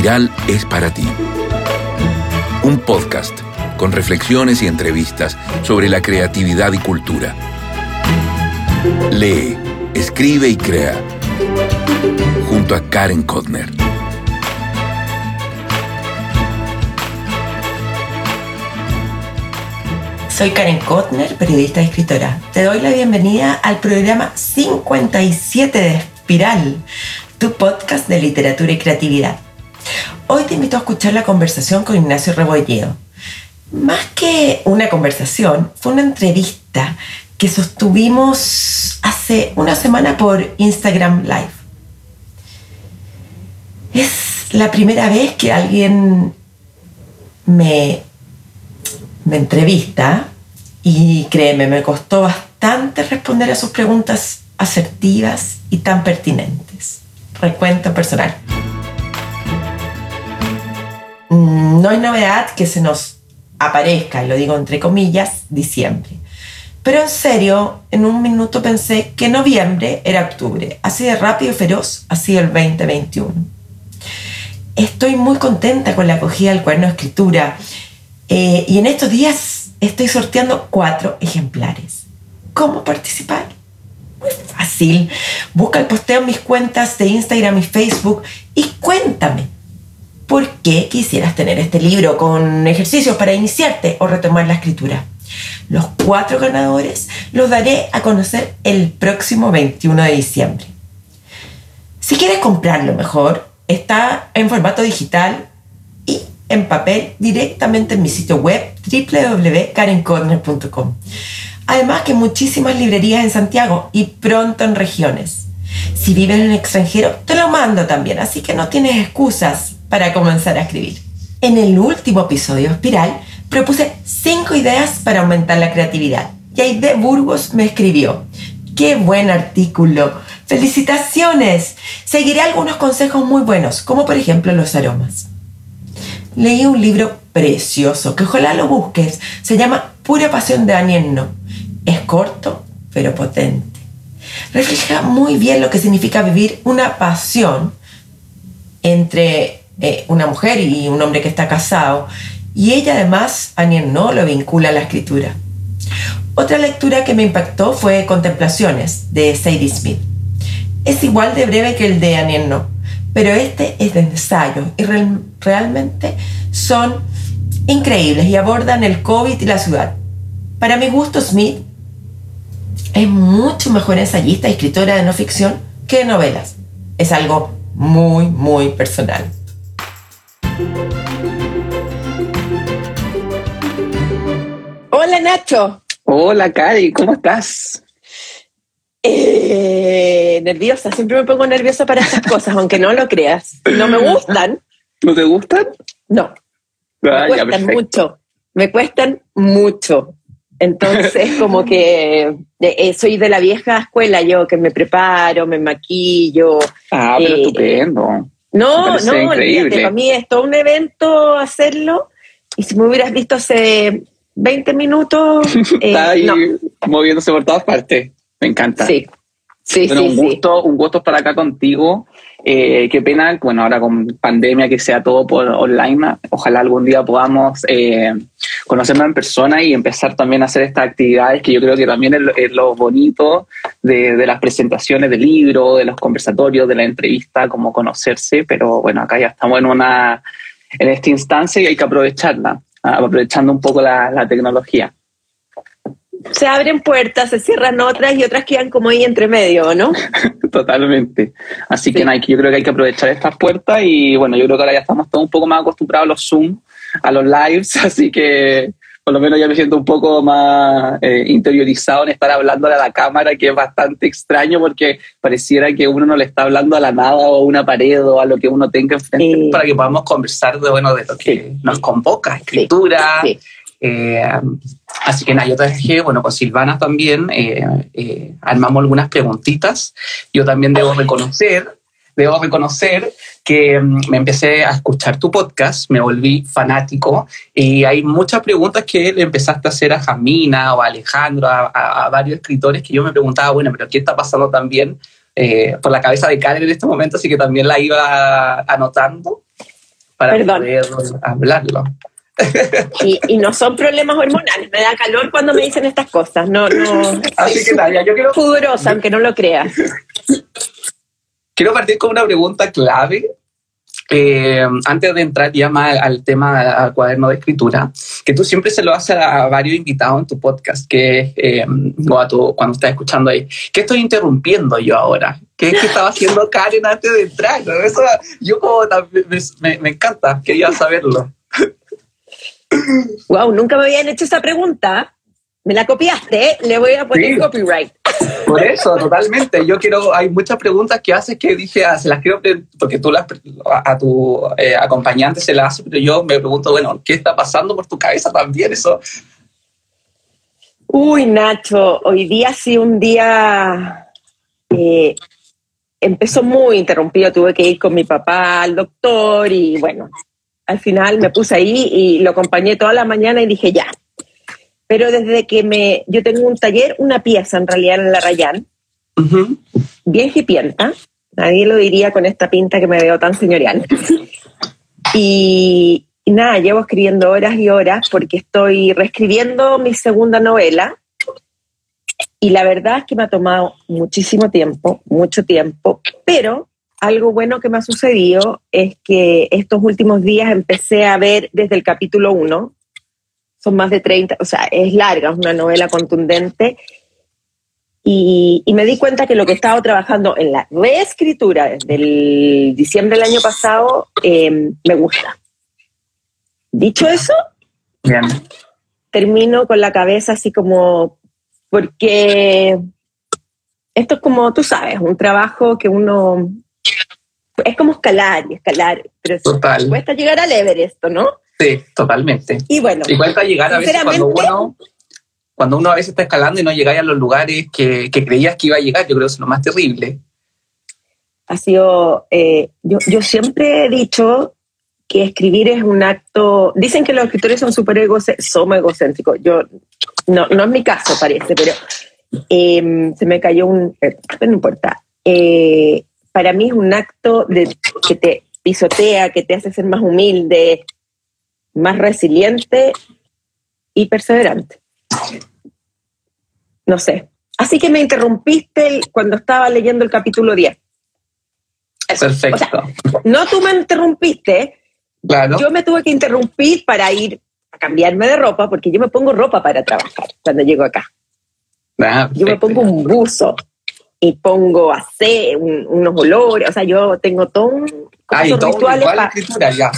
Espiral es para ti. Un podcast con reflexiones y entrevistas sobre la creatividad y cultura. Lee, escribe y crea. Junto a Karen Kodner. Soy Karen Kotner, periodista y escritora. Te doy la bienvenida al programa 57 de Espiral, tu podcast de literatura y creatividad. Hoy te invito a escuchar la conversación con Ignacio Rebolledo. Más que una conversación, fue una entrevista que sostuvimos hace una semana por Instagram Live. Es la primera vez que alguien me, me entrevista y créeme, me costó bastante responder a sus preguntas asertivas y tan pertinentes. Recuento personal. Mm, no hay novedad que se nos aparezca, lo digo entre comillas, diciembre. Pero en serio, en un minuto pensé que noviembre era octubre. Así de rápido y feroz, así el 2021. Estoy muy contenta con la acogida del cuaderno de escritura. Eh, y en estos días estoy sorteando cuatro ejemplares. ¿Cómo participar? Muy fácil. Busca el posteo en mis cuentas de Instagram y Facebook y cuéntame por qué quisieras tener este libro con ejercicios para iniciarte o retomar la escritura. Los cuatro ganadores los daré a conocer el próximo 21 de diciembre. Si quieres comprarlo mejor, está en formato digital y en papel directamente en mi sitio web www.karencorner.com. Además que muchísimas librerías en Santiago y pronto en regiones. Si vives en el extranjero, te lo mando también, así que no tienes excusas para comenzar a escribir. En el último episodio Espiral propuse cinco ideas para aumentar la creatividad. Y Aide Burgos me escribió, ¡qué buen artículo! ¡Felicitaciones! Seguiré algunos consejos muy buenos, como por ejemplo los aromas leí un libro precioso, que ojalá lo busques. Se llama Pura Pasión de Daniel No. Es corto, pero potente. Refleja muy bien lo que significa vivir una pasión entre eh, una mujer y un hombre que está casado. Y ella además, Aniel No, lo vincula a la escritura. Otra lectura que me impactó fue Contemplaciones, de Sadie Smith. Es igual de breve que el de Aniel No pero este es de ensayo y realmente son increíbles y abordan el COVID y la ciudad. Para mi gusto, Smith es mucho mejor ensayista y escritora de no ficción que de novelas. Es algo muy, muy personal. Hola Nacho. Hola Cari, ¿cómo estás? Eh, nerviosa, siempre me pongo nerviosa para estas cosas, aunque no lo creas. No me gustan. ¿No te gustan? No. me cuestan mucho. Me cuestan mucho. Entonces, como que eh, eh, soy de la vieja escuela, yo que me preparo, me maquillo. Ah, pero estupendo. No, no, para mí es todo un evento hacerlo. Y si me hubieras visto hace 20 minutos. Está ahí moviéndose por todas partes. Me encanta. Sí. Sí, bueno, un gusto, un gusto estar acá contigo. Eh, qué pena, bueno, ahora con pandemia que sea todo por online, ojalá algún día podamos eh, conocernos en persona y empezar también a hacer estas actividades que yo creo que también es, lo bonito de, de, las presentaciones del libro, de los conversatorios, de la entrevista, como conocerse, pero bueno, acá ya estamos en una en esta instancia y hay que aprovecharla, aprovechando un poco la, la tecnología se abren puertas, se cierran otras y otras quedan como ahí entre medio, ¿no? Totalmente. Así que yo creo que hay que aprovechar estas puertas y bueno, yo creo que ahora ya estamos todos un poco más acostumbrados a los Zoom, a los lives, así que por lo menos ya me siento un poco más eh, interiorizado en estar hablándole a la cámara, que es bastante extraño porque pareciera que uno no le está hablando a la nada o a una pared o a lo que uno tenga enfrente. Para que podamos conversar de, bueno, de lo que nos convoca, escritura. Eh, así que nada, yo dejé, bueno, con Silvana también eh, eh, armamos algunas preguntitas. Yo también debo reconocer, debo reconocer que mm, me empecé a escuchar tu podcast, me volví fanático y hay muchas preguntas que le empezaste a hacer a Jamina o a Alejandro, a, varios escritores que yo me preguntaba, bueno, pero ¿qué está pasando también por la cabeza de Karen en este momento? Así que también la iba anotando. para poder hablarlo. Y, no son problemas hormonales, me da calor cuando me dicen estas cosas, no, no. Así que nada, yo quiero... Pudorosa, aunque no lo creas. Quiero partir con una pregunta clave eh, antes de entrar ya más al tema al cuaderno de escritura, que tú siempre se lo haces a, varios invitados en tu podcast, que eh, o a tu, cuando estás escuchando ahí, ¿qué estoy interrumpiendo yo ahora? ¿Qué, estaba haciendo Karen antes de entrar? Eso yo como me, me encanta, quería saberlo. Wow, nunca me habían hecho esa pregunta. Me la copiaste, le voy a poner copyright. Por eso, totalmente. Yo quiero, hay muchas preguntas que haces que dije, ah, se las quiero, porque tú las, a tu eh, acompañante se las haces, pero yo me pregunto, bueno, ¿qué está pasando por tu cabeza también eso? Uy, Nacho, hoy día sí un día eh, empezó muy interrumpido, tuve que ir con mi papá al doctor y bueno, al final me puse ahí y lo acompañé toda la mañana y dije ya. Pero desde que me, yo tengo un taller, una pieza en realidad en la Rayán, bien hipienta, nadie lo diría con esta pinta que me veo tan señorial. y, y nada, llevo escribiendo horas y horas porque estoy reescribiendo mi segunda novela. Y la verdad es que me ha tomado muchísimo tiempo, mucho tiempo, pero algo bueno que me ha sucedido es que estos últimos días empecé a ver desde el capítulo 1, son más de 30, o sea, es larga, es una novela contundente, y, me di cuenta que lo que he estado trabajando en la reescritura desde el diciembre del año pasado em, me gusta. Dicho eso, termino con la cabeza así como, porque esto es como, tú sabes, un trabajo que uno es como escalar y escalar, pero Total. cuesta llegar al Everest, ¿no? Sí, totalmente. Y bueno, y cuesta llegar a veces cuando uno, cuando uno a veces está escalando y no llega a los lugares que, creías que iba a llegar, yo creo que es lo más terrible. Ha sido, eh, yo, yo siempre he dicho que escribir es un acto, dicen que los escritores son súper egocéntricos, yo, no, no es mi caso parece, pero em, se me cayó un, eh, no importa, eh, para mí es un acto de, que te pisotea, que te hace ser más humilde, más resiliente y perseverante. No sé. Así que me interrumpiste cuando estaba leyendo el capítulo 10. Perfecto. no tú me interrumpiste, claro. yo me tuve que interrumpir para ir a cambiarme de ropa, porque yo me pongo ropa para trabajar cuando llego acá. Ah, yo me pongo un buzo, y pongo a un, unos olores, o sea, yo tengo todo un... Ah, rituales para, escritura, ya.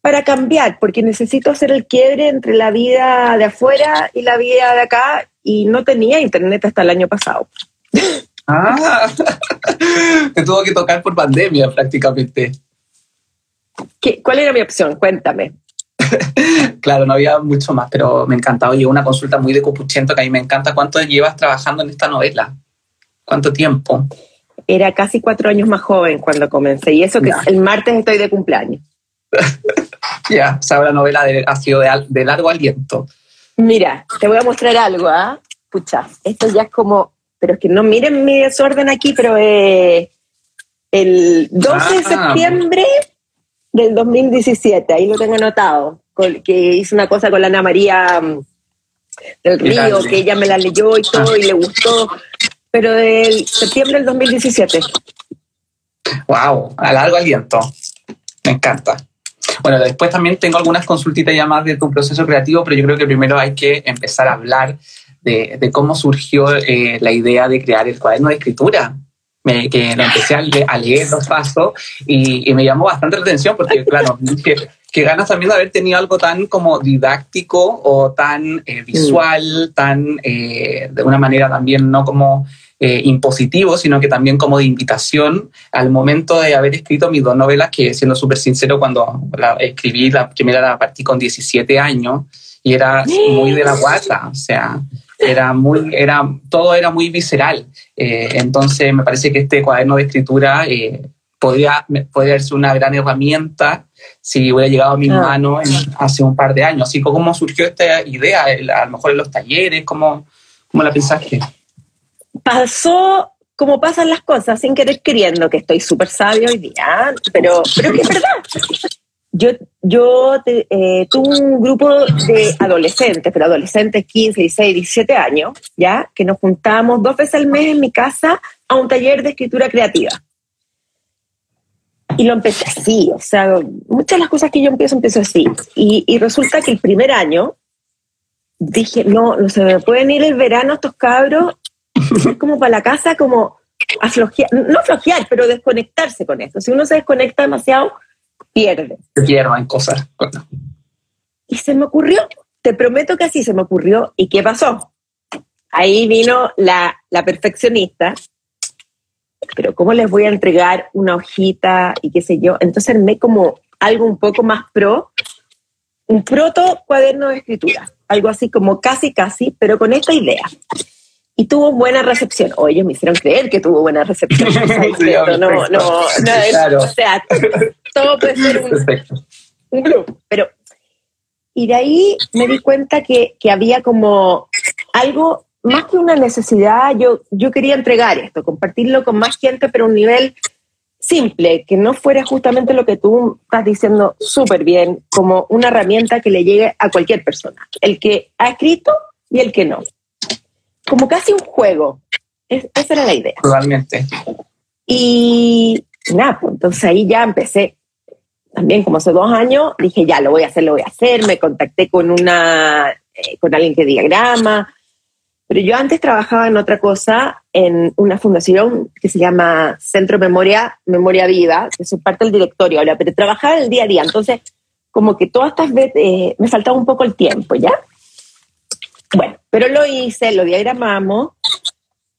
Para cambiar, porque necesito hacer el quiebre entre la vida de afuera y la vida de acá, y no tenía internet hasta el año pasado. Ah, te tuvo que tocar por pandemia prácticamente. ¿Qué, ¿Cuál era mi opción? Cuéntame. claro, no había mucho más, pero me encantaba. Oye, una consulta muy de Copuchento que a mí me encanta. ¿Cuánto llevas trabajando en esta novela? ¿Cuánto tiempo? Era casi cuatro años más joven cuando comencé. Y eso que el martes estoy de cumpleaños. ya, o sea, la novela ha sido de, largo aliento. Mira, te voy a mostrar algo, ¿ah? Pucha, esto ya es como, pero es que no miren mi desorden aquí, pero eh, el 12 de ah. septiembre del 2017, ahí lo tengo anotado, que hice una cosa con la Ana María mm, del Río, que ella me la leyó y todo y le gustó, pero del septiembre del 2017. Wow, a largo aliento. Me encanta. Bueno, después también tengo algunas consultitas ya más de tu proceso creativo, pero yo creo que primero hay que empezar a hablar de, cómo surgió eh, la idea de crear el cuaderno de escritura. Que lo empecé a, leer, los pasos y, me llamó bastante la atención porque, claro, que, que ganas también de haber tenido algo tan como didáctico o tan eh, visual, tan eh, de una manera también no como eh, impositivo, sino que también como de invitación al momento de haber escrito mis dos novelas, que siendo súper sincero, cuando la escribí, la primera la partí con 17 años y era muy de la guata, o sea, era muy, era, todo era muy visceral. Eh, entonces me parece que este cuaderno de escritura eh, podría, podría ser una gran herramienta si hubiera llegado a mis ah. manos hace un par de años. Así como surgió esta idea, a lo mejor en los talleres, ¿cómo, cómo la pensaste? Pasó como pasan las cosas sin querer queriendo, que estoy súper sabio hoy día, pero, pero que es verdad. Yo, yo eh, tuve un grupo de adolescentes, pero adolescentes 15, 16, 17 años, ¿ya? Que nos juntábamos dos veces al mes en mi casa a un taller de escritura creativa. Y lo empecé así, o sea, muchas de las cosas que yo empiezo, empiezo así. Y, y resulta que el primer año dije, no, no se me pueden ir el verano estos cabros, como para la casa, como a flojear, no flojear, pero desconectarse con esto. Si uno se desconecta demasiado, pierde. Pierdo en cosas. Y se me ocurrió, te prometo que así se me ocurrió. ¿Y qué pasó? Ahí vino la, la perfeccionista. Pero ¿cómo les voy a entregar una hojita y qué sé yo? Entonces armé como algo un poco más pro, un proto cuaderno de escritura, algo así como casi casi, pero con esta idea y tuvo buena recepción. O ellos me hicieron creer que tuvo buena recepción. no, no, no, claro. o sea, todo puede ser un, un, grupo. Pero, y de ahí me di cuenta que, que, había como algo, más que una necesidad, yo, yo quería entregar esto, compartirlo con más gente, pero a un nivel simple, que no fuera justamente lo que tú estás diciendo súper bien, como una herramienta que le llegue a cualquier persona, el que ha escrito y el que no como casi un juego. esa era la idea. Totalmente. Y nada, pues entonces ahí ya empecé. También como hace dos años, dije, ya, lo voy a hacer, lo voy a hacer. Me contacté con, una, eh, con alguien que diagrama. Pero yo antes trabajaba en otra cosa, en una fundación que se llama Centro Memoria, Memoria Viva, que soy parte del directorio ahora, pero trabajaba el día a día. Entonces, como que todas estas veces eh, me faltaba un poco el tiempo, ¿ya? Bueno, pero lo hice, lo diagramamos,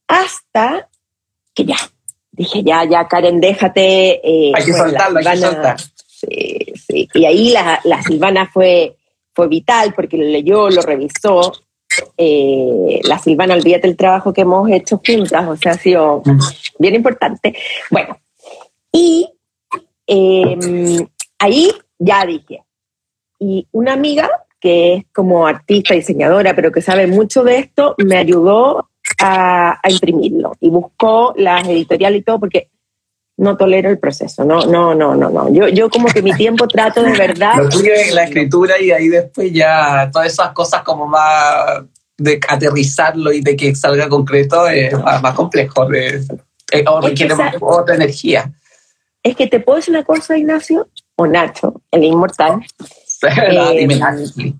hasta que ya, dije, ya, ya, Karen, déjate. Eh, hay que hay que soltar. Sí, sí. Y ahí la, la, Silvana fue, fue vital porque lo leyó, lo revisó. Eh, la Silvana, olvídate el trabajo que hemos hecho juntas, o sea, ha sido bien importante. Bueno, y em, ahí ya dije, y una amiga que es como artista, diseñadora, pero que sabe mucho de esto, me ayudó a, imprimirlo y buscó las editoriales y todo, porque no tolero el proceso. No, no, no, no, no. Yo, yo como que mi tiempo trato de verdad. Lo tuyo es la escritura y ahí después ya todas esas cosas como más de aterrizarlo y de que salga concreto es más, complejo. De, o requiere otra energía. Es que te puedo decir una cosa, Ignacio, o Nacho, el inmortal, eh,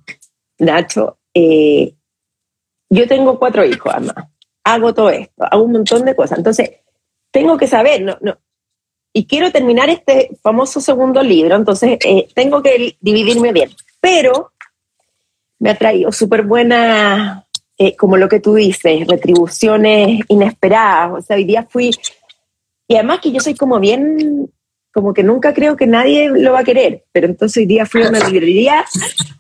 Nacho, eh, yo tengo cuatro hijos, además. Hago todo esto, hago un montón de cosas. Entonces, tengo que saber, no, no. Y quiero terminar este famoso segundo libro, entonces eh, tengo que dividirme bien. Pero me ha traído súper buena, como lo que tú dices, retribuciones inesperadas. O sea, hoy día fui. Y además que yo soy como bien como que nunca creo que nadie lo va a querer, pero entonces hoy día fui a una librería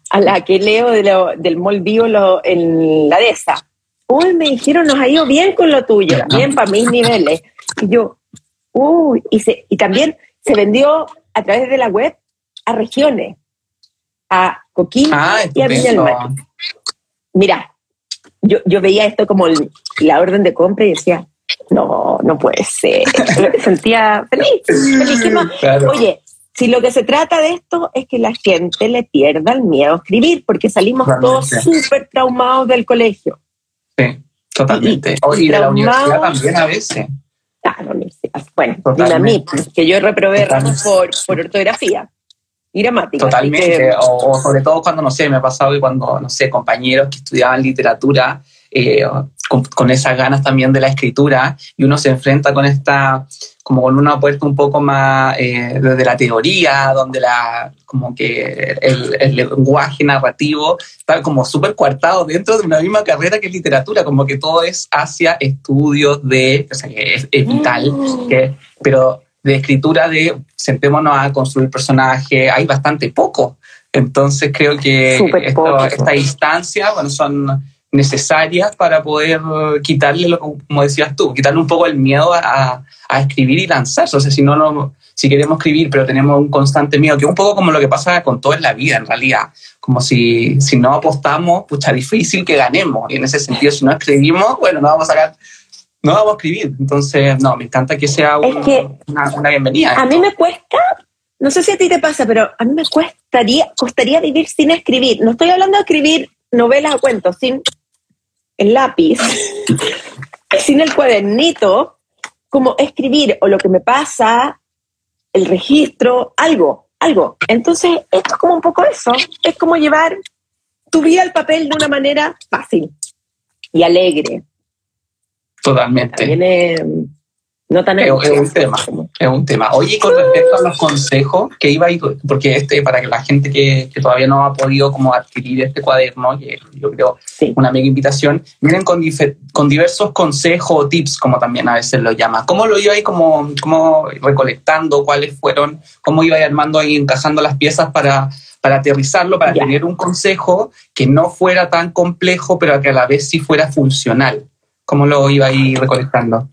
a la que leo del Mall Vivo en la DESA. Uy, me dijeron, nos ha ido bien con lo tuyo, bien para mis niveles. Y yo, uy, y, y también se vendió a través de la web a regiones, a Coquín ah, y a Mar. Mira, yo, yo veía esto como la orden de compra y decía, no, no puede ser. Me sentía feliz, Oye, si lo que se trata de esto es que la gente le pierda el miedo a escribir, porque salimos todos súper traumados del colegio. Sí, totalmente. Y, de la universidad también a veces. Ah, la universidad. Bueno, a mí, que yo reprobé por, por ortografía y gramática. Totalmente, o, o, sobre todo cuando, no sé, me ha pasado que cuando, no sé, compañeros que estudiaban literatura eh, con, esas ganas también de la escritura y uno se enfrenta con esta, como con una puerta un poco más eh, desde la teoría, donde la, como que el, lenguaje narrativo está como súper coartado dentro de una misma carrera que es literatura, como que todo es hacia estudios de, o sea, que es, vital, mm. que, pero de escritura de sentémonos a construir personajes, hay bastante poco. Entonces creo que esta instancia, bueno, son necesarias para poder quitarle, lo, como decías tú, quitarle un poco el miedo a, a escribir y lanzarse. O sea, si no, no, si queremos escribir, pero tenemos un constante miedo, que es un poco como lo que pasa con todo en la vida, en realidad. Como si, si no apostamos, pucha, difícil que ganemos. Y en ese sentido, si no escribimos, bueno, no vamos a sacar no vamos a escribir. Entonces, no, me encanta que sea una, bienvenida. A mí me cuesta, no sé si a ti te pasa, pero a mí me costaría, costaría vivir sin escribir. No estoy hablando de escribir novelas o cuentos, sin el lápiz, sin el cuadernito, como escribir o lo que me pasa, el registro, algo, algo. Entonces, esto es como un poco eso, es como llevar tu vida al papel de una manera fácil y alegre. Totalmente. No tan es, un tema, es un tema. Oye, con respecto a los consejos que iba a ir, porque este, para que la gente que, todavía no ha podido como adquirir este cuaderno, que yo creo una mega invitación, vienen con, con diversos consejos o tips, como también a veces lo llama. ¿Cómo lo iba ahí como, como recolectando? ¿Cuáles fueron? ¿Cómo iba armando y encajando las piezas para para aterrizarlo, para tener un consejo que no fuera tan complejo, pero que a la vez sí fuera funcional. ¿Cómo lo iba a ir recolectando?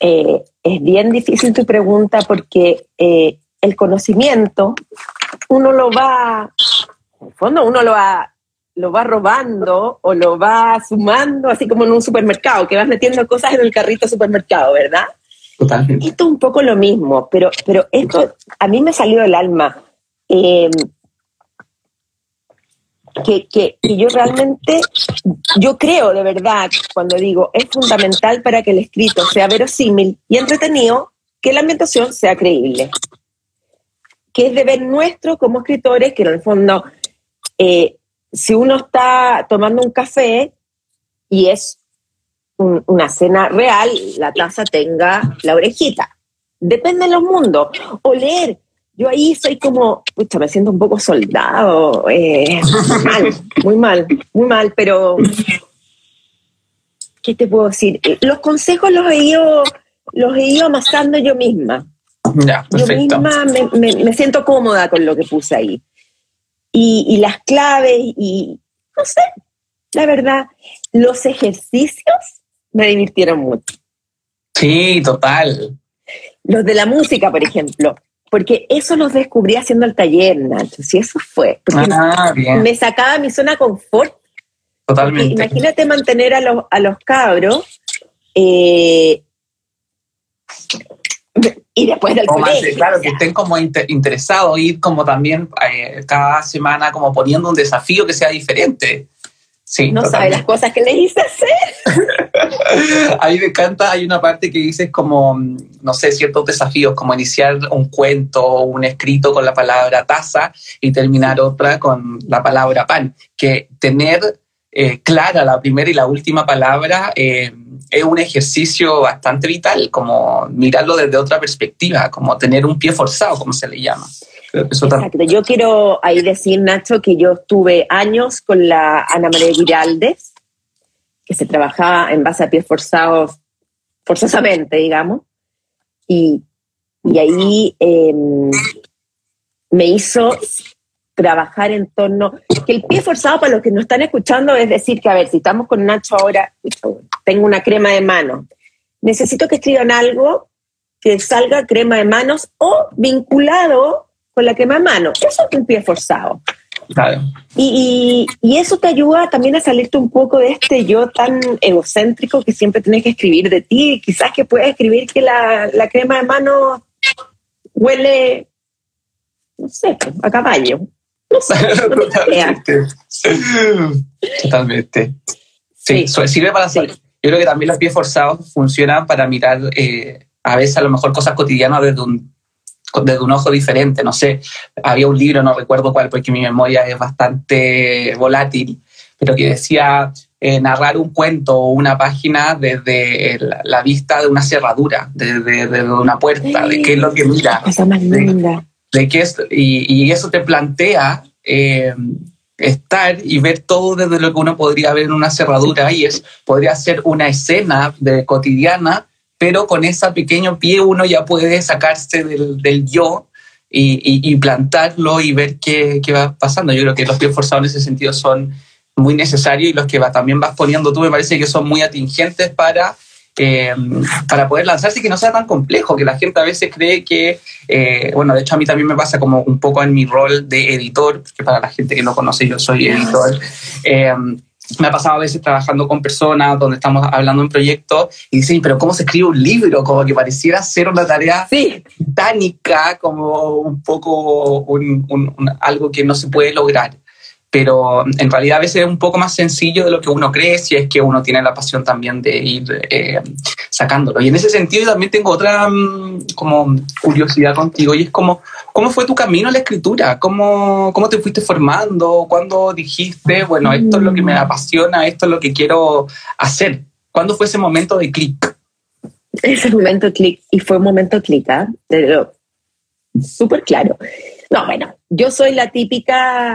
Eh, es bien difícil tu pregunta porque eh, el conocimiento uno lo va, en el fondo uno lo va, lo va robando o lo va sumando, así como en un supermercado, que vas metiendo cosas en el carrito supermercado, ¿verdad? Totalmente. Esto es un poco lo mismo, pero, pero esto a mí me salió del alma. Em, que, que, yo realmente, yo creo de verdad, cuando digo, es fundamental para que el escrito sea verosímil y entretenido, que la ambientación sea creíble. Que es deber nuestro como escritores, que en el fondo, eh, si uno está tomando un café y es una cena real, la taza tenga la orejita. Depende de los mundos. O leer yo ahí soy como, pucha, me siento un poco soldado, eh, mal, muy mal, muy mal, pero ¿qué te puedo decir? Los consejos los he ido, los he ido amasando yo misma. Ya, yo misma me, siento cómoda con lo que puse ahí. Y, y las claves, y no sé, la verdad, los ejercicios me divirtieron mucho. Sí, total. Los de la música, por ejemplo porque eso los descubrí haciendo el taller, Nacho, si eso fue. Ah, me sacaba mi zona de confort. Totalmente. imagínate mantener a los, a los cabros eh, y después del colegio. claro, que estén como interesados, ir como también eh, cada semana como poniendo un desafío que sea diferente no sabe las cosas que le hice hacer. a mí me encanta, hay una parte que dices como, no sé, ciertos desafíos, como iniciar un cuento o un escrito con la palabra taza y terminar otra con la palabra pan. Que tener eh, clara la primera y la última palabra eh, es un ejercicio bastante vital, como mirarlo desde otra perspectiva, como tener un pie forzado, como se le llama. Exacto. Yo quiero ahí decir, Nacho, que yo estuve años con la Ana María Giraldes, que se trabajaba en base a pies forzados, forzosamente, digamos, y, ahí em, me hizo trabajar en torno, que el pie forzado para los que nos están escuchando es decir que, a ver, si estamos con Nacho ahora, tengo una crema de manos, necesito que escriban algo que salga crema de manos o vinculado con la quema mano. Eso es un pie forzado. Claro. Y, y, eso te ayuda también a salirte un poco de este yo tan egocéntrico que siempre tienes que escribir de ti. Quizás que puedes escribir que la, la crema de mano huele, no sé, a caballo. No sé. Totalmente. Totalmente. Sí, sirve para hacer. Yo creo que también los pies forzados funcionan para mirar eh, a veces a lo mejor cosas cotidianas desde un desde un ojo diferente, no sé, había un libro, no recuerdo cuál, porque mi memoria es bastante volátil, pero que decía eh, narrar un cuento o una página desde la, vista de una cerradura, desde, una puerta, de qué es lo que mira. De, qué es, y, eso te plantea eh, estar y ver todo desde lo que uno podría ver en una cerradura y es, podría ser una escena de cotidiana pero con ese pequeño pie uno ya puede sacarse del, yo y, plantarlo y ver qué, va pasando. Yo creo que los pies forzados en ese sentido son muy necesarios y los que va, también vas poniendo tú me parece que son muy atingentes para, eh, para poder lanzarse y que no sea tan complejo, que la gente a veces cree que, eh, bueno, de hecho a mí también me pasa como un poco en mi rol de editor, que para la gente que no conoce yo soy editor. Eh, me ha pasado a veces trabajando con personas donde estamos hablando en proyectos y dicen, pero ¿cómo se escribe un libro? Como que pareciera ser una tarea Sí. titánica, como un poco un- un- un- algo que no se puede lograr. Pero en realidad a veces es un poco más sencillo de lo que uno cree si es que uno tiene la pasión también de ir eh, sacándolo. Y en ese sentido también tengo otra mm, como curiosidad contigo y es como, ¿cómo fue tu camino a la escritura? ¿Cómo, cómo te fuiste formando? ¿Cuándo dijiste, bueno, esto es lo que me apasiona, esto es lo que quiero hacer? ¿Cuándo fue ese momento de clic? Ese momento clic, y fue un momento clic. De lo- súper claro. No, bueno, yo soy la típica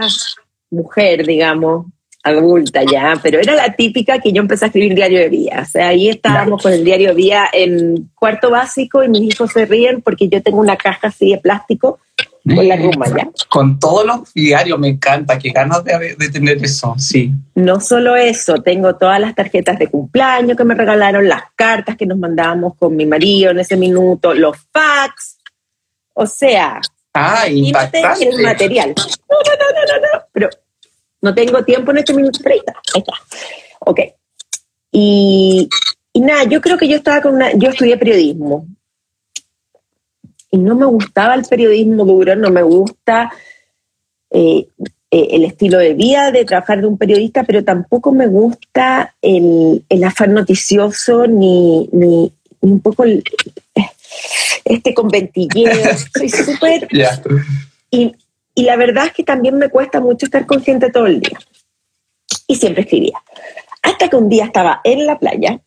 mujer, digamos, adulta ya, pero era la típica que yo empecé a escribir diario de vida. O sea, ahí estábamos con el diario de vida en cuarto básico y mis hijos se ríen porque yo tengo una caja así de plástico con la goma ya. Con todos los diarios, me encanta, qué ganas de, de tener eso, sí. No solo eso, tengo todas las tarjetas de cumpleaños que me regalaron, las cartas que nos mandábamos con mi marido en ese minuto, los fax. O sea, Ah, impactante. el material. No, no, no, no, no, no, pero no tengo tiempo en este minuto 30. Ahí está. Ok. Y, y nada, yo creo que yo estaba con una, yo estudié periodismo. Y no me gustaba el periodismo duro, no me gusta eh, eh, el estilo de vida de trabajar de un periodista, pero tampoco me gusta el, el afán noticioso ni, ni, ni un poco el, este conventilleo. Soy súper Ya. y, y la verdad es que también me cuesta mucho estar con gente todo el día. Y siempre escribía. Hasta que un día estaba en la playa,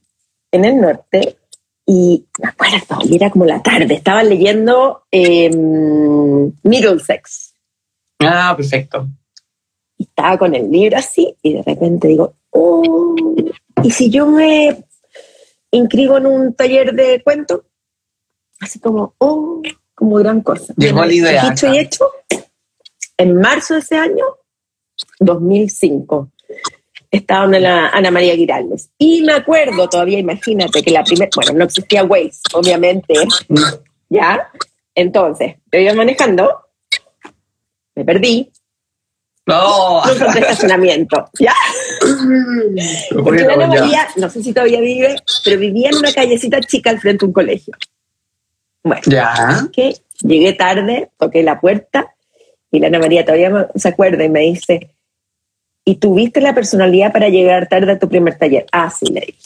en el norte, y me acuerdo, y era como la tarde, estaba leyendo eh, Middlesex. Ah, perfecto. Y estaba con el libro así, y de repente digo, oh, ¿y si yo me inscribo en un taller de cuentos? Así como, oh, como gran cosa. Llegó Bueno, la idea Dicho y hecho, en marzo de ese año, 2005, estaba en la Ana María Giraldes. Y me acuerdo todavía, imagínate, que la primera, bueno, no existía Waze, obviamente, ¿ya? Entonces, yo iba manejando, me perdí, No, encontré estacionamiento, ¿ya? Porque Ana. María, no sé si todavía vive, pero vivía en una callecita chica al frente de un colegio. Bueno, Ya. que llegué tarde, toqué la puerta y la Ana María todavía se acuerda y me dice, ¿y tuviste la personalidad para llegar tarde a tu primer taller? Ah, sí, le dije.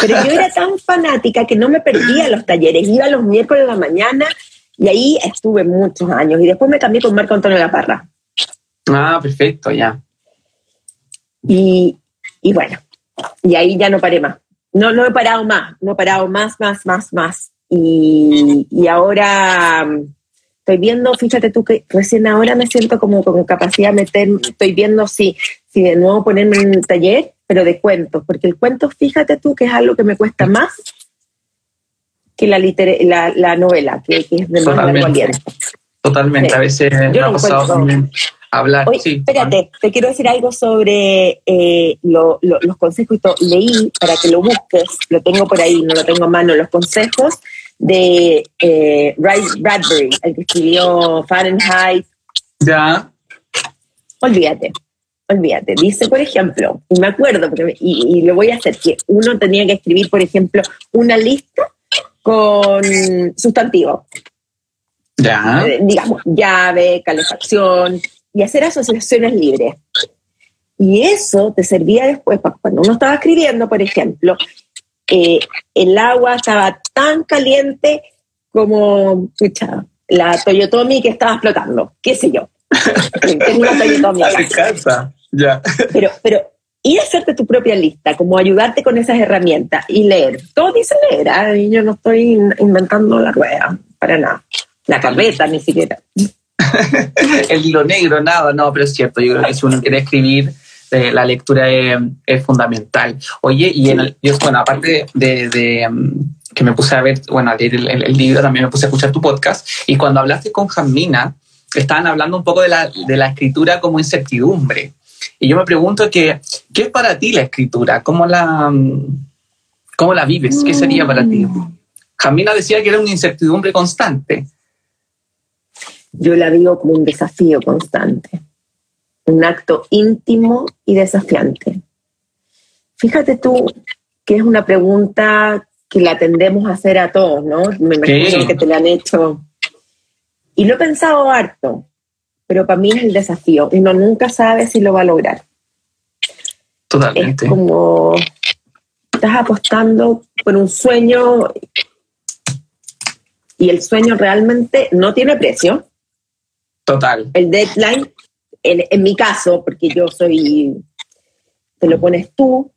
Pero yo era tan fanática que no me perdía los talleres, iba los miércoles de la mañana y ahí estuve muchos años y después me cambié con Marco Antonio La Parra. Ah, perfecto, ya. Y, y bueno, y ahí ya no paré más. No, no he parado más, no he parado más, más, más, más. Y, y ahora mm, estoy viendo, fíjate tú que recién ahora me siento como con capacidad de meter, estoy viendo si, si de nuevo ponerme en un taller, pero de cuentos, porque el cuento, fíjate tú que es algo que me cuesta más que la, liter- la, la novela, que, que es de más largo Totalmente. aliento. Totalmente. Sí. A veces me ha pasado también hablar. Sí, espérate, te quiero decir algo sobre eh, lo- lo- los consejos. Leí para que lo busques, lo tengo por ahí, no lo tengo a mano, los consejos de eh, Ray Bradbury, el que escribió Fahrenheit. Ya. Olvídate, olvídate. Dice, por ejemplo, y me acuerdo, porque y lo voy a hacer, que uno tenía que escribir, por ejemplo, una lista con sustantivos. Ya. eh, digamos, llave, calefacción, y hacer asociaciones libres. Y eso te servía después, cuando uno estaba escribiendo, por ejemplo, eh, el agua estaba tan caliente como, escucha, la Toyotomi que estaba explotando, qué sé yo. Tengo una Toyotomi acá. Me encanta. Ya. Pero, pero ir a hacerte tu propia lista, como ayudarte con esas herramientas y leer. Todo dice leer, y yo no estoy in- inventando la rueda, para nada. La carreta ni siquiera. El hilo negro, nada, no, pero es cierto. Yo creo que si uno quiere escribir, eh, la lectura es, es fundamental. Oye, y en el, yo, bueno, aparte de, de, mm, que me puse a ver, bueno, a leer el, el- el libro, también me puse a escuchar tu podcast. Y cuando hablaste con Jamina, estaban hablando un poco de la, de la escritura como incertidumbre. Y yo me pregunto que, ¿qué es para ti la escritura? ¿Cómo la, mm, cómo la vives? ¿Qué sería para ti? Jamina decía que era una incertidumbre constante. Yo la vivo como un desafío constante, un acto íntimo y desafiante. fíjate tú que es una pregunta que la tendemos a hacer a todos, ¿no? Me imagino que te la han hecho. Y lo he pensado harto, pero para mí es el desafío. Uno nunca sabe si lo va a lograr. Totalmente. Es como estás apostando por un sueño y el sueño realmente no tiene precio. Total. El deadline, en, en mi caso, porque yo soy, te lo pones tú,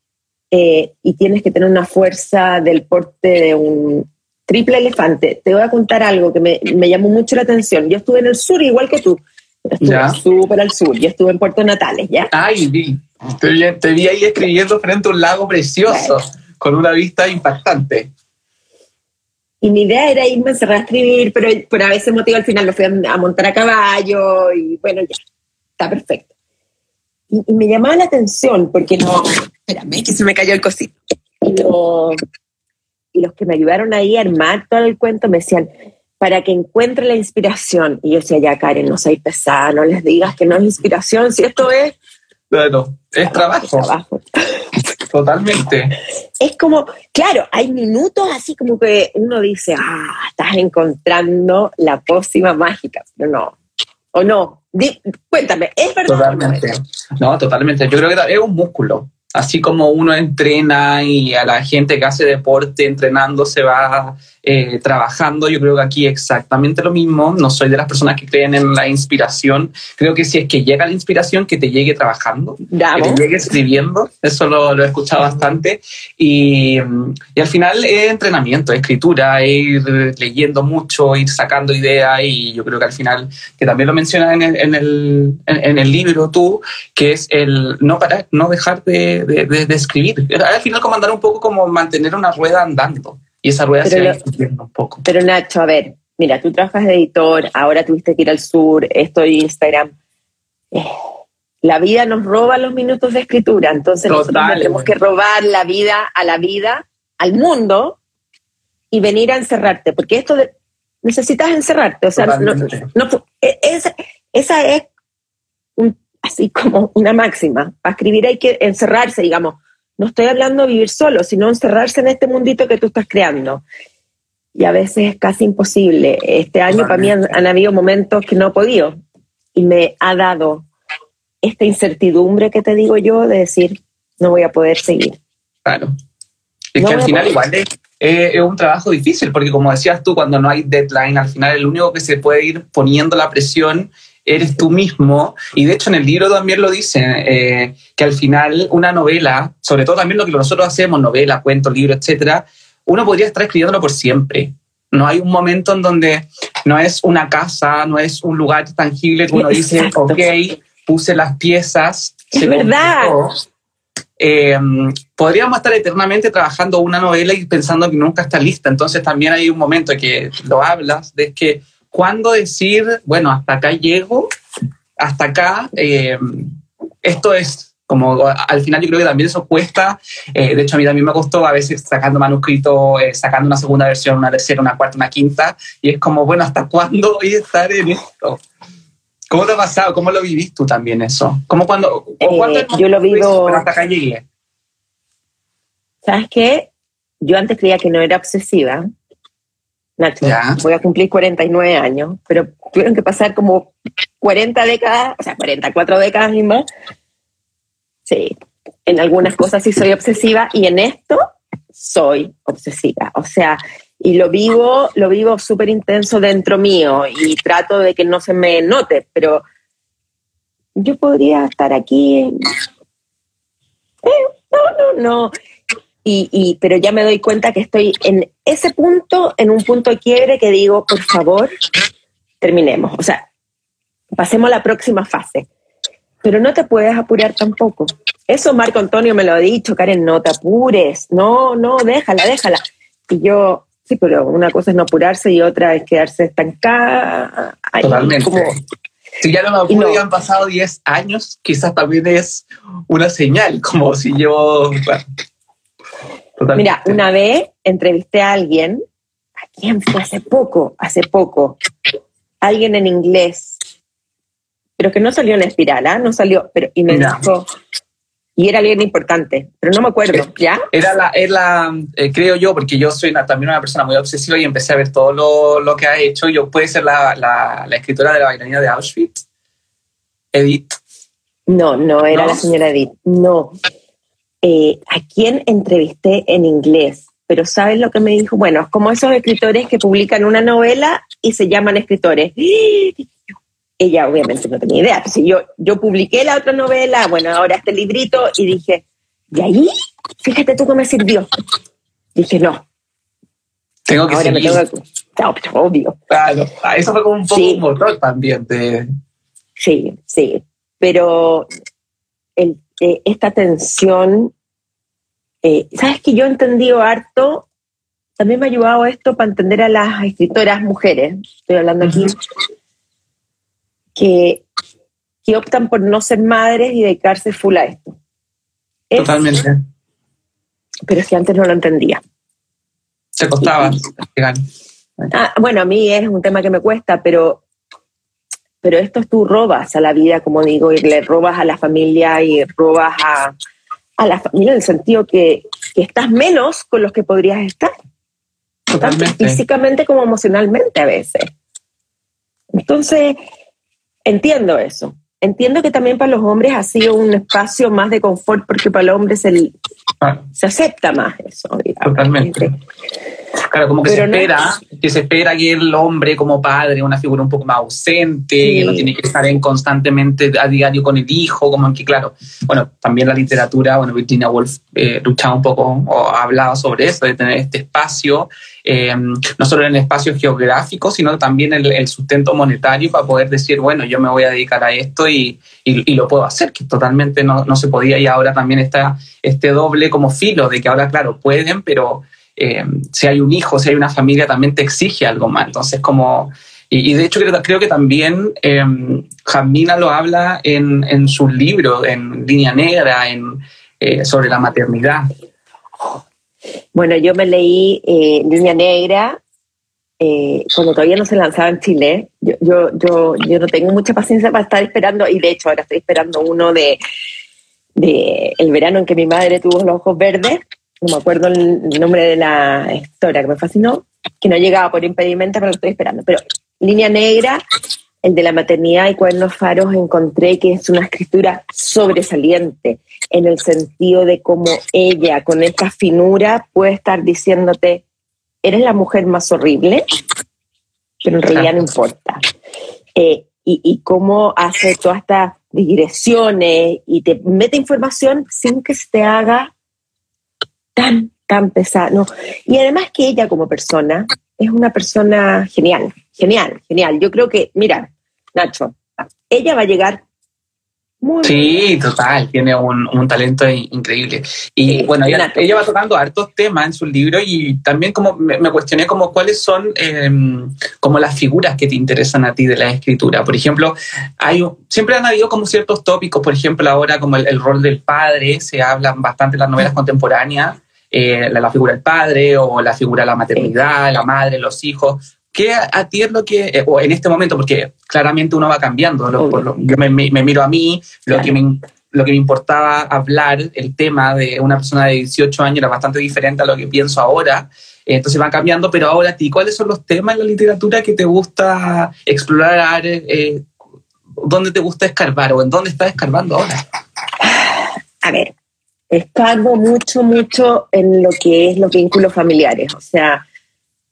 eh, y tienes que tener una fuerza del porte de un triple elefante. Te voy a contar algo que me, me llamó mucho la atención. Yo estuve en el sur igual que tú, estuve súper al sur. Yo estuve en Puerto Natales, ¿ya? Ay, vi. Te vi, te vi ahí escribiendo frente a un lago precioso, con una vista impactante. Y mi idea era irme a encerrar a escribir, pero por a veces motivo al final lo fui a, montar a caballo y bueno, ya, está perfecto. Y, y, me llamaba la atención porque no, espérame, que se me cayó el cosito. Y, y los que me ayudaron ahí a armar todo el cuento me decían, para que encuentre la inspiración. Y yo decía, ya Karen, no seas pesada, no les digas que no es inspiración, si esto es... Bueno, es trabajo. trabajo. Totalmente. Es como, claro, hay minutos así como que uno dice, ah, estás encontrando la pócima mágica, pero no. ¿O no? cuéntame, ¿es verdad? Totalmente. No, totalmente. Yo creo que es un músculo así como uno entrena y a la gente que hace deporte entrenando se va eh, trabajando, yo creo que aquí exactamente lo mismo. No soy de las personas que creen en la inspiración. Creo que si es que llega la inspiración, que te llegue trabajando, que te llegue escribiendo. Eso lo, lo he escuchado bastante. Y, y, al final es entrenamiento, es escritura, ir leyendo mucho, ir sacando ideas. Y yo creo que al final, que también lo mencionas en el, en el, en el libro tú, que es el no parar, no dejar de de, escribir. Al final como andar un poco como mantener una rueda andando y esa rueda se va un poco. Pero Nacho, a ver, mira, tú trabajas de editor, ahora tuviste que ir al sur, esto de Instagram. Eh, la vida nos roba los minutos de escritura, entonces nosotros tenemos que robar la vida a la vida, al mundo, y venir a encerrarte, porque esto de, necesitas encerrarte, o sea, no, e, esa, esa es un así como una máxima. Para escribir hay que encerrarse, digamos. No estoy hablando de vivir solo, sino encerrarse en este mundito que tú estás creando. Y a veces es casi imposible. Este año para mí han, habido momentos que no he podido. Y me ha dado esta incertidumbre que te digo yo de decir, no voy a poder seguir. Claro. Es que al final igual es, es, un trabajo difícil, porque como decías tú, cuando no hay deadline, al final el único que se puede ir poniendo la presión eres tú mismo. Y de hecho en el libro también lo dice, eh, que al final una novela, sobre todo también lo que nosotros hacemos, novela, cuento, libro, etcétera, uno podría estar escribiéndolo por siempre. No hay un momento en donde no es una casa, no es un lugar tangible que uno dice, ok, puse las piezas. Es verdad. Eh, podríamos estar eternamente trabajando una novela y pensando que nunca está lista. Entonces también hay un momento que lo hablas de que cuándo decir, bueno, hasta acá llego, hasta acá, eh, esto es como al final yo creo que también eso cuesta, eh, de hecho a mí también me costó a veces sacando manuscrito, eh, sacando una segunda versión, una tercera, una cuarta, una quinta, y es como, bueno, ¿hasta cuándo voy a estar en esto? ¿Cómo te ha pasado? ¿Cómo lo vivís tú también eso? ¿Cómo cuando, yo lo vivo... hasta acá llegué. ¿Sabes qué? Yo antes creía que no era obsesiva, Nacho, voy a cumplir 49 años, pero tuvieron que pasar como 40 décadas, o sea, 44 décadas y más. Sí, en algunas cosas sí soy obsesiva y en esto soy obsesiva. O sea, y lo vivo, lo vivo súper intenso dentro mío y trato de que no se me note, pero yo podría estar aquí. Eh, no, no, no. Y, pero ya me doy cuenta que estoy en ese punto, en un punto de quiebre que digo, por favor, terminemos. O sea, pasemos a la próxima fase. Pero no te puedes apurar tampoco. Eso Marco Antonio me lo ha dicho, Karen, no te apures. No, no, déjala, déjala. Y yo, sí, pero una cosa es no apurarse y otra es quedarse estancada. Totalmente. si ya no me apuro han pasado 10 años, quizás también es una señal, como si yo... Mira, una vez entrevisté a alguien, ¿a quién fue hace poco? Hace poco. Alguien en inglés, pero que no salió en espiral, ¿ah? No salió, pero, y me dijo, y era alguien importante, pero no me acuerdo, ¿ya? Era la, era, eh, creo yo, porque yo soy también una persona muy obsesiva y empecé a ver todo lo, lo que ha hecho. Yo puede ser la, la, la, escritora de la bailarina de Auschwitz, Edith. No, no era la señora Edith, no. Eh, ¿A quién entrevisté en inglés? Pero ¿sabes lo que me dijo? Bueno, es como esos escritores que publican una novela y se llaman escritores. ella obviamente no tenía idea. Entonces yo, yo publiqué la otra novela, bueno, ahora este librito, y dije, ¿y ahí? Fíjate tú cómo me sirvió. Dije, no. Tengo que ahora seguir. No, pero obvio. Claro, ah, eso fue como un poco un motor también. De... Sí, sí. Pero el, eh, esta tensión, eh, sabes que yo he entendido harto, también me ha ayudado esto para entender a las escritoras mujeres, estoy hablando aquí, que, que optan por no ser madres y dedicarse full a esto. Totalmente. Pero es que antes no lo entendía. Se costaba ah, bueno, a mí es un tema que me cuesta, pero, pero esto es tú robas a la vida, como digo, y le robas a la familia y robas a, a la familia en el sentido que, que, estás menos con los que podrías estar. Tanto físicamente como emocionalmente a veces. Entonces, Entiendo eso. Entiendo que también para los hombres ha sido un espacio más de confort porque para el hombre se, ah. se acepta más eso. Totalmente. Claro, como que se espera, que se espera que el hombre como padre, una figura un poco más ausente, que no tiene que estar en constantemente a diario con el hijo, como que claro, bueno, también la literatura, bueno, Virginia Woolf eh, luchaba un poco o hablaba sobre eso, de tener este espacio, eh, no solo en el espacio geográfico, sino también el, el, sustento monetario para poder decir, bueno, yo me voy a dedicar a esto y, y, lo puedo hacer, que totalmente no, no se podía y ahora también está este doble como filo de que ahora, claro, pueden, pero eh, si hay un hijo, si hay una familia, también te exige algo más. Entonces, como... Y, de hecho creo, que también eh, Jamina lo habla en, en sus libros, en Línea Negra, en, eh, sobre la maternidad. Bueno, yo me leí eh, Línea Negra cuando todavía no se lanzaba en Chile. Yo, yo, yo, yo, no tengo mucha paciencia para estar esperando, y de hecho ahora estoy esperando uno de, de el verano en que mi madre tuvo los ojos verdes, no me acuerdo el nombre de la historia que me fascinó, que no llegaba por impedimento, pero lo estoy esperando. Pero Línea Negra, el de la maternidad y cuernos faros, encontré que es una escritura sobresaliente en el sentido de cómo ella, con esta finura, puede estar diciéndote, eres la mujer más horrible, pero en realidad no importa. Eh, y, y, cómo hace todas estas digresiones y te mete información sin que se te haga tan, tan pesada. Y además que ella como persona es una persona genial, genial, genial. Yo creo que, mira, Nacho, ella va a llegar muy Sí, total, tiene un, un talento increíble. Y bueno, ella, ella, va tocando hartos temas en su libro y también como me, me cuestioné como cuáles son eh, como las figuras que te interesan a ti de la escritura. Por ejemplo, hay, siempre han habido como ciertos tópicos, por ejemplo, ahora como el, el rol del padre, se hablan bastante en las novelas contemporáneas, eh, la, la, figura del padre o la figura de la maternidad, la madre, los hijos. ¿Qué a, ti es lo que, eh, o en este momento, porque claramente uno va cambiando, lo, lo, yo me, me, me, miro a mí, lo que me, lo que me importaba hablar, el tema de una persona de 18 años era bastante diferente a lo que pienso ahora, entonces van cambiando, pero ahora a ti, ¿cuáles son los temas en la literatura que te gusta explorar? Eh, ¿Dónde te gusta escarbar o en dónde estás escarbando ahora? A ver, escargo mucho, mucho en lo que es los vínculos familiares. O sea,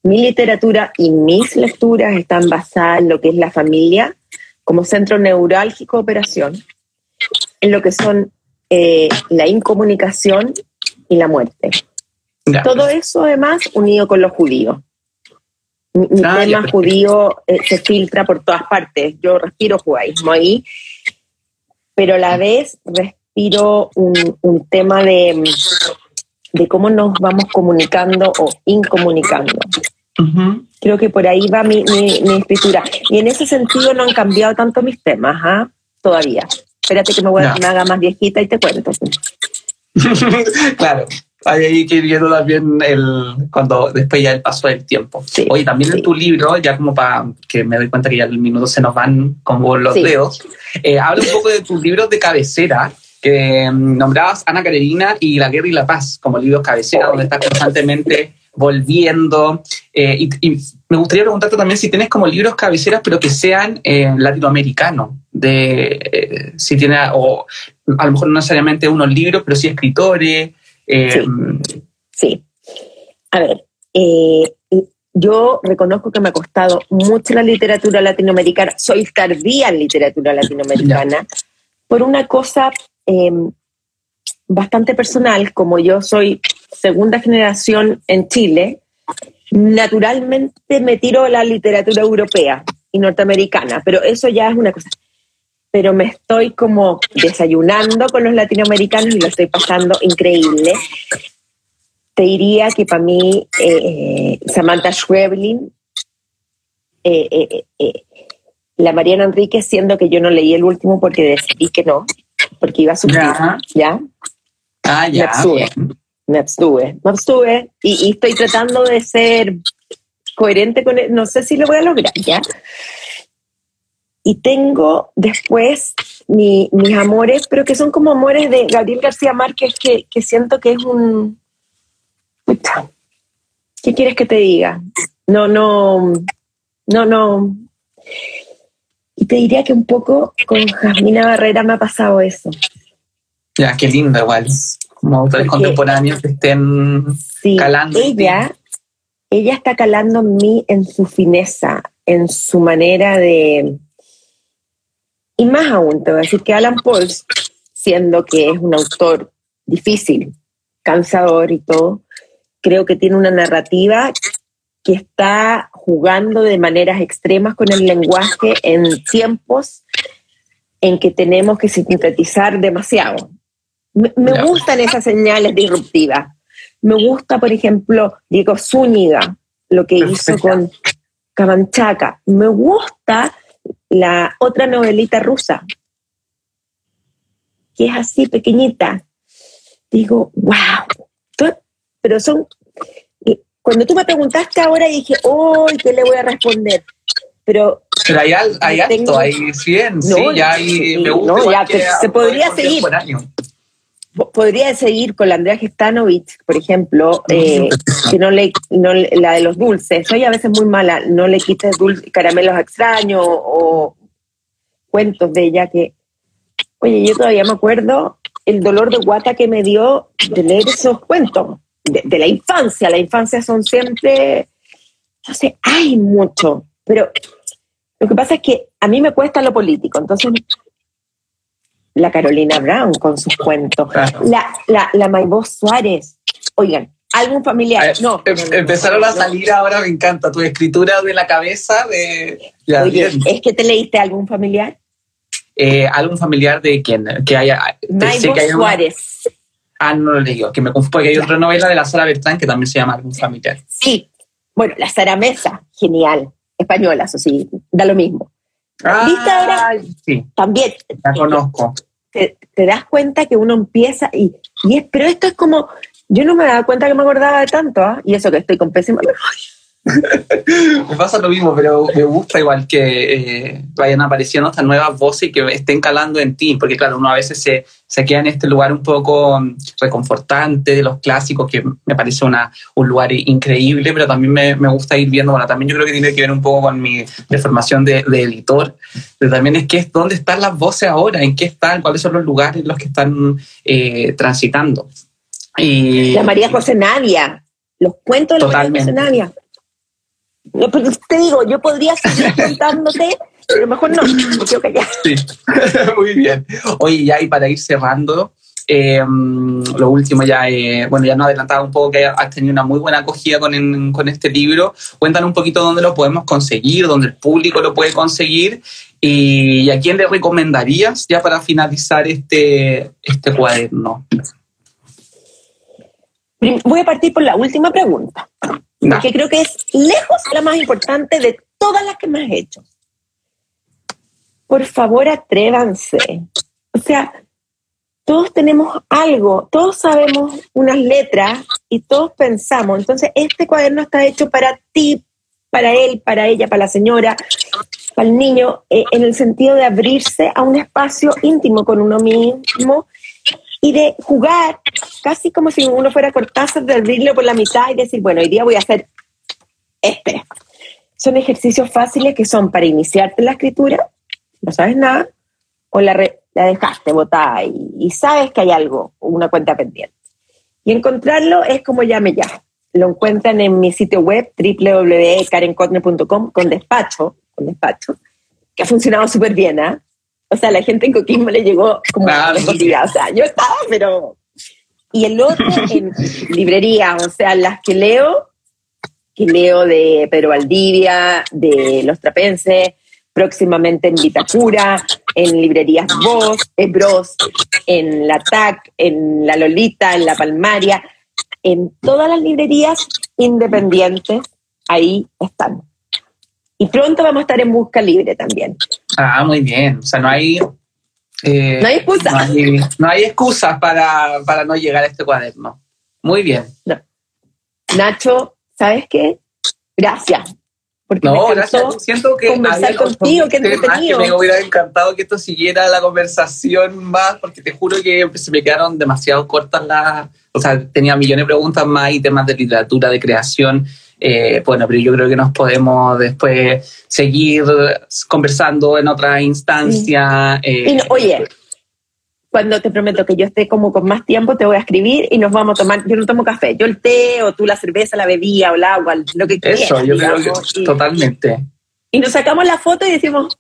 mi literatura y mis lecturas están basadas en lo que es la familia como centro neurálgico de operación, en lo que son eh, la incomunicación y la muerte. Ya. Todo eso además unido con los judíos. Mi, mi ah, tema judío eh, se filtra por todas partes. Yo respiro judaísmo ahí, pero a la vez respiro un, un tema de, de, cómo nos vamos comunicando o incomunicando. Uh -huh. Creo que por ahí va mi, mi, mi, escritura. Y en ese sentido no han cambiado tanto mis temas, ¿ah? Todavía. Espérate que me, voy, no. me haga más viejita y te cuento. claro, hay que ir viendo también el, cuando después ya el paso del tiempo. Sí, Oye, también sí. en tu libro, ya como para que me doy cuenta que ya el minuto se nos van como los sí. dedos, eh, habla un poco de tus libros de cabecera, que mm, nombrabas Ana Karenina y La Guerra y la Paz como libros cabecera, donde estás constantemente volviendo. Eh, y, me gustaría preguntarte también si tienes como libros cabeceras, pero que sean eh, latinoamericanos, de eh, si tiene, o a lo mejor no necesariamente unos libros, pero sí escritores. Sí. sí. A ver, yo reconozco que me ha costado mucho la literatura latinoamericana, soy tardía en literatura latinoamericana, por una cosa em, bastante personal, como yo soy segunda generación en Chile, naturalmente me tiro a la literatura europea y norteamericana, pero eso ya es una cosa. Pero me estoy como desayunando con los latinoamericanos y lo estoy pasando increíble te diría que para mí eh, Samantha Schweblin, eh, eh, la Mariana Enrique, siendo que yo no leí el último porque decidí que no, porque iba a subir, ¿ya? Ah, ya. Me abstuve, me abstuve, me abstuve y, estoy tratando de ser coherente con él, no sé si lo voy a lograr, ¿ya? Y tengo después mis amores, pero que son como amores de Gabriel García Márquez, que, que siento que es un, ¿Qué quieres que te diga? No, no, no, no. Y te diría que un poco con Jasmina Barrera me ha pasado eso. Ya, qué lindo igual. Como autores contemporáneos que estén calando. Ella, ella está calando en mí en su fineza, en su manera de... Y más aún, te voy a decir que Alan Pauls, siendo que es un autor difícil, cansador y todo, creo que tiene una narrativa que está jugando de maneras extremas con el lenguaje en tiempos en que tenemos que sintetizar demasiado. Me, gustan esas señales disruptivas. Me gusta, por ejemplo, Diego Zúñiga, lo que hizo con Camanchaca. Me gusta la otra novelita rusa, que es así pequeñita. Digo, wow, pero son... Cuando tú me preguntaste ahora dije, ¡ay, qué le voy a responder! Pero, pero hay, hay alto, hay 100, sí, ya hay, me gusta. No, ya, se podría seguir. Podría seguir con la Andrea Gestanovich, por ejemplo, eh, que no le, no, la de los dulces. Soy a veces muy mala, no le quites dulces, caramelos extraños o cuentos de ella que, oye, yo todavía me acuerdo el dolor de guata que me dio de leer esos cuentos de, la infancia. La infancia son siempre, no sé, hay mucho, pero lo que pasa es que a mí me cuesta lo político, entonces la Carolina Brown con sus cuentos, la, la, la Suárez, oigan, algún familiar. no, em, empezaron a salir ahora, me encanta, tu escritura de la cabeza de... Oye, ¿es que te leíste algún familiar? Eh, algún familiar de quién, que haya... Maybos Suárez. Ah, no lo leí, que me porque hay otra novela de la Sara Bertrán que también se llama Algún familiar. Sí, bueno, la Sara Mesa, genial, española, eso sí, da lo mismo. Ah, ¿Viste ahora? Sí. También. La conozco. Te, das cuenta que uno empieza y, y es, pero esto es como, yo no me daba cuenta que me acordaba de tanto, ¿ah? y eso que estoy con pésima me pasa lo mismo, pero me gusta igual que eh, vayan apareciendo estas nuevas voces y que estén calando en ti, porque claro, uno a veces se, se queda en este lugar un poco mm, reconfortante de los clásicos, que me parece una, un lugar increíble, pero también me, me, gusta ir viendo, bueno, también yo creo que tiene que ver un poco con mi deformación de, de editor, pero también es que es dónde están las voces ahora, en qué están, cuáles son los lugares en los que están eh, transitando. Y, la María José Nadia, los cuentos de la María José Te digo, yo podría seguir contándote, pero mejor no, me quedo Sí, muy bien. Oye, ya y para ir cerrando, em, lo último ya, eh, bueno, ya nos adelantaba un poco que has tenido una muy buena acogida con, con, este libro. Cuéntanos un poquito dónde lo podemos conseguir, dónde el público lo puede conseguir y, a quién le recomendarías ya para finalizar este, este cuaderno. Voy a partir por la última pregunta que creo que es lejos la más importante de todas las que me has hecho. Por favor, atrévanse. O sea, todos tenemos algo, todos sabemos unas letras y todos pensamos. Entonces, este cuaderno está hecho para ti, para él, para ella, para la señora, para el niño, eh, en el sentido de abrirse a un espacio íntimo con uno mismo y de jugar, casi como si uno fuera Cortázar, de abrirlo por la mitad y decir, bueno, hoy día voy a hacer este. Son ejercicios fáciles que son para iniciarte la escritura, no sabes nada, o la, la dejaste botada y, y, sabes que hay algo, una cuenta pendiente. Y encontrarlo es como llame ya. Lo encuentran en mi sitio web www.karenkotner.com con despacho, con despacho, que ha funcionado súper bien, ¿ah? O sea, la gente en Coquimbo le llegó como ah, O sea, yo estaba, pero... Y el otro en librería, o sea, las que leo, que leo de Pedro Valdivia, de Los Trapenses, próximamente en Vitacura, en librerías Voz, Bros, en la TAC, en La Lolita, en La Palmaria, en todas las librerías independientes, ahí están. Y pronto vamos a estar en Busca Libre también. Ah, muy bien. O sea, no hay... Eh, no hay excusas. No hay, excusas para, para, no llegar a este cuaderno. Muy bien. Nacho, ¿sabes qué? Gracias. Porque no, gracias. Siento que conversar contigo, que entretenido. Que me hubiera encantado que esto siguiera la conversación más, porque te juro que se me quedaron demasiado cortas las... O sea, tenía millones de preguntas más y temas de literatura, de creación eh, bueno, pero yo creo que nos podemos después seguir conversando en otra instancia. Eh, oye, cuando te prometo que yo esté como con más tiempo, te voy a escribir y nos vamos a tomar, yo no tomo café, yo el té o tú la cerveza, la bebida o el agua, lo que quieras. Eso, yo creo que totalmente y nos sacamos la foto y decimos,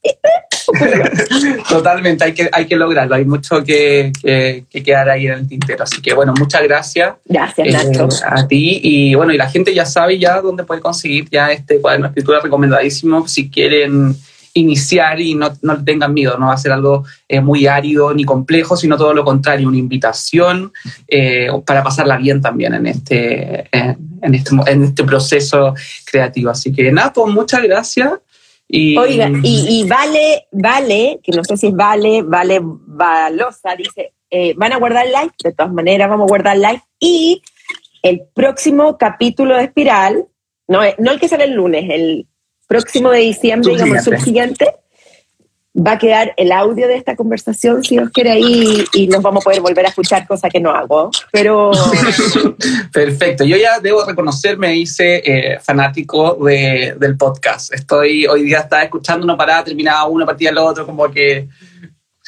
Totalmente, hay que, hay que lograrlo, hay mucho que, que, quedar ahí en el tintero. Así que bueno, muchas gracias. Gracias, Nacho. Eh, a ti. Y bueno, y la gente ya sabe ya dónde puede conseguir ya este cuaderno de escritura recomendadísimo si quieren iniciar y no, no tengan miedo, no va a ser algo eh, muy árido ni complejo, sino todo lo contrario, una invitación eh, para pasarla bien también en este, en, este, en este proceso creativo. Así que nada, pues muchas gracias. Y, Oiga, y, Vale, Vale, que no sé si es Vale, Vale Valosa, dice, eh, van a guardar live, de todas maneras vamos a guardar live, y el próximo capítulo de Espiral, no, no el que sale el lunes, el próximo de diciembre, digamos, el subsiguiente, va a quedar el audio de esta conversación, si os quiere, ahí y nos vamos a poder volver a escuchar, cosa que no hago. Pero. Perfecto. Yo ya debo reconocer, me hice eh, fanático de, del podcast. Estoy hoy día estaba escuchando una parada, terminaba una partida al otro, como que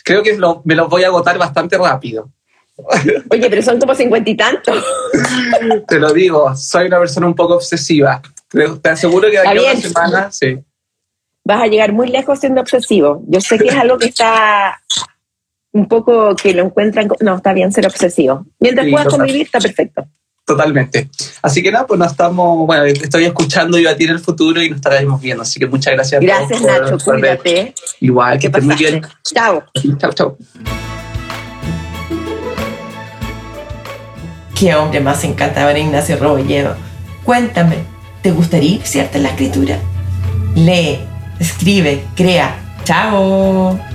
creo que me los voy a agotar bastante rápido. Oye, pero son como cincuenta y tantos. Te lo digo, soy una persona un poco obsesiva. Te aseguro que de aquí a una semana, sí vas a llegar muy lejos siendo obsesivo. Yo sé que es algo que está un poco que lo encuentran. No, está bien ser obsesivo. Mientras puedas convivir, está perfecto. Totalmente. Así que nada, pues nos estamos, bueno, estoy escuchando yo a ti en el futuro y nos estaremos viendo. Así que muchas gracias. Gracias, Nacho. cuídate. Igual, que estés muy bien. Chao. Chao, chao. Qué hombre más encantador Ignacio Robolledo. Cuéntame, ¿te gustaría iniciarte en la escritura? Lee escribe, crea. ¡Chao!